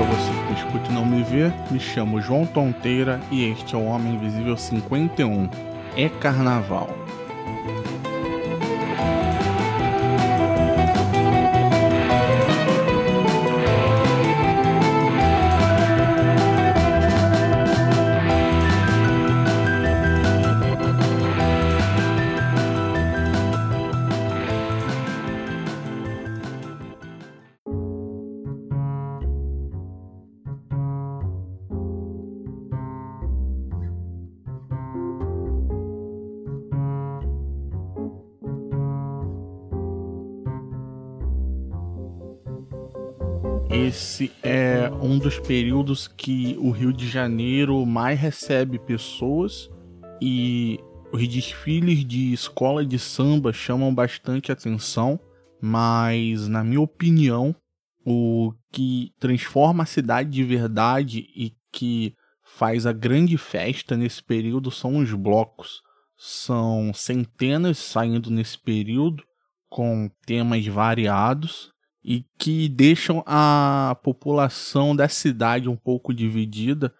Para você que escuta e não me vê, me chamo João Tonteira e este é o Homem Invisível 51. É Carnaval. Esse é um dos períodos que o Rio de Janeiro mais recebe pessoas e os desfiles de escola de samba chamam bastante atenção, mas na minha opinião, o que transforma a cidade de verdade e que faz a grande festa nesse período são os blocos. São centenas saindo nesse período com temas variados e que deixam a população da cidade um pouco dividida.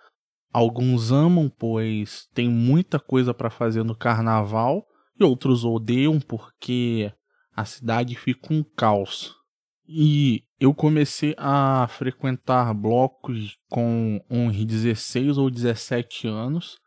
Alguns amam, pois tem muita coisa para fazer no carnaval, e outros odeiam porque a cidade fica um caos. E eu comecei a frequentar blocos com uns 16 ou 17 anos.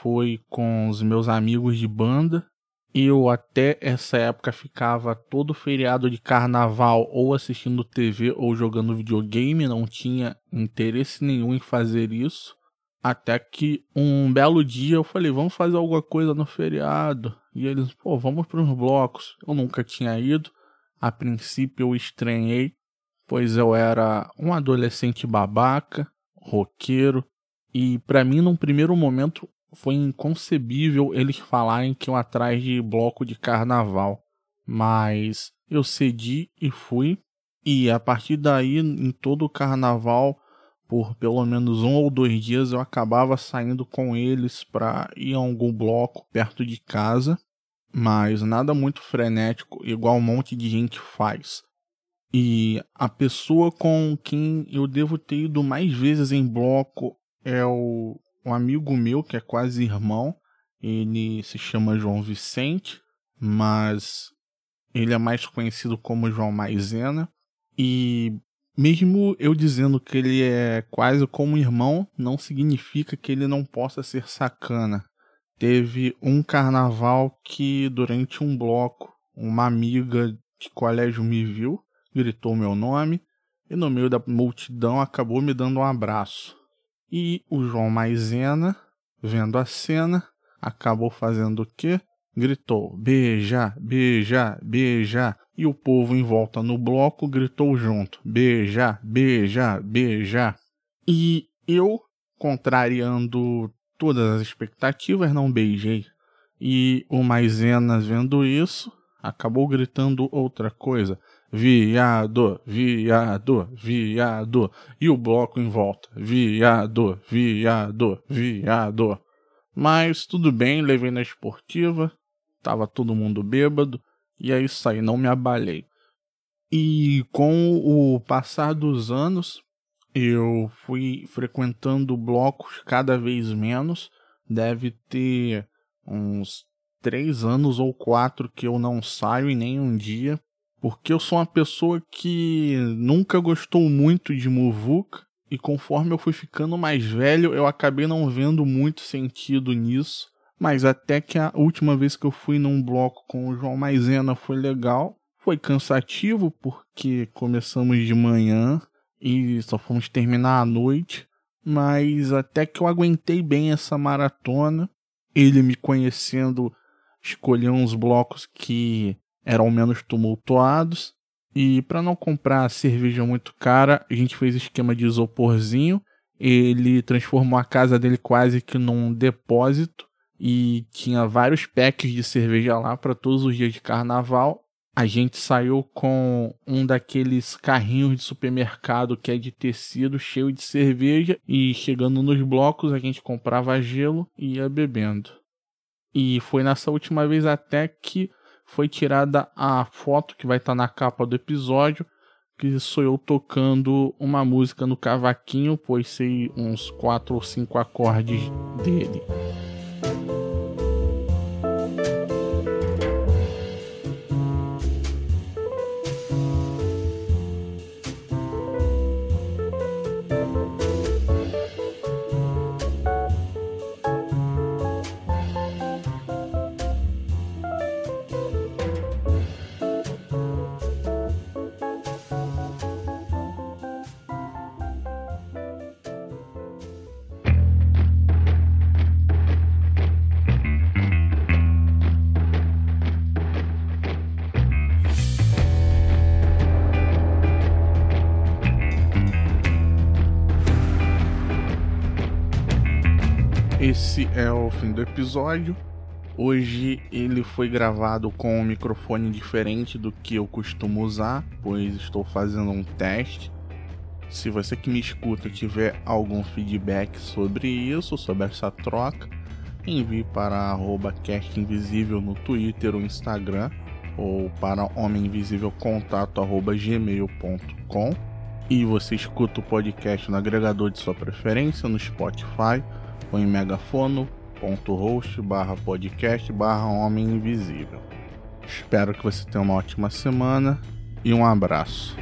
Foi com os meus amigos de banda eu até essa época ficava todo feriado de carnaval ou assistindo TV ou jogando videogame, não tinha interesse nenhum em fazer isso. Até que um belo dia eu falei, vamos fazer alguma coisa no feriado. E eles, pô, vamos para uns blocos. Eu nunca tinha ido. A princípio eu estranhei, pois eu era um adolescente babaca, roqueiro. E para mim, num primeiro momento, foi inconcebível eles falarem que iam atrás de bloco de carnaval. Mas eu cedi e fui. E a partir daí, em todo o carnaval, por pelo menos um ou dois dias, eu acabava saindo com eles para ir a algum bloco perto de casa. Mas nada muito frenético, igual um monte de gente faz. E a pessoa com quem eu devo ter ido mais vezes em bloco é o um amigo meu que é quase irmão, ele se chama João Vicente, mas ele é mais conhecido como João Maisena. E mesmo eu dizendo que ele é quase como irmão, não significa que ele não possa ser sacana. Teve um carnaval que, durante um bloco, uma amiga de colégio me viu, gritou meu nome e, no meio da multidão, acabou me dando um abraço. E o João Maisena, vendo a cena, acabou fazendo o quê? Gritou: beija, beija, beija. E o povo em volta no bloco gritou junto: beija, beija, beija. E eu, contrariando todas as expectativas, não beijei. E o Maisena, vendo isso, acabou gritando outra coisa: viado, viado, viado. E o bloco em volta, viado, viado, viado. Mas tudo bem, levei na esportiva, tava todo mundo bêbado, e é isso aí, não me abalei. E com o passar dos anos, eu fui frequentando blocos cada vez menos. Deve ter uns três anos ou quatro que eu não saio em nenhum dia porque eu sou uma pessoa que nunca gostou muito de muvuca e conforme eu fui ficando mais velho, eu acabei não vendo muito sentido nisso. Mas até que a última vez que eu fui num bloco com o João Maisena foi legal. Foi cansativo porque começamos de manhã e só fomos terminar à noite. Mas até que eu aguentei bem essa maratona. Ele me conhecendo, escolheu uns blocos que eram menos tumultuados. E para não comprar cerveja muito cara, a gente fez esquema de isoporzinho. Ele transformou a casa dele quase que num depósito e tinha vários packs de cerveja lá para todos os dias de carnaval. A gente saiu com um daqueles carrinhos de supermercado que é de tecido cheio de cerveja e chegando nos blocos a gente comprava gelo e ia bebendo. E foi nessa última vez até que foi tirada a foto que vai estar tá na capa do episódio, que sou eu tocando uma música no cavaquinho, pois sei uns quatro ou cinco acordes dele. Esse é o fim do episódio. Hoje ele foi gravado com um microfone diferente do que eu costumo usar, pois estou fazendo um teste. Se você que me escuta tiver algum feedback sobre isso, sobre essa troca, envie para @castinvisível no Twitter ou Instagram ou para homeminvisívelcontato@gmail.com. E você escuta o podcast no agregador de sua preferência, no Spotify ou em megafono.host barra podcast barra homem invisível. Espero que você tenha uma ótima semana e um abraço.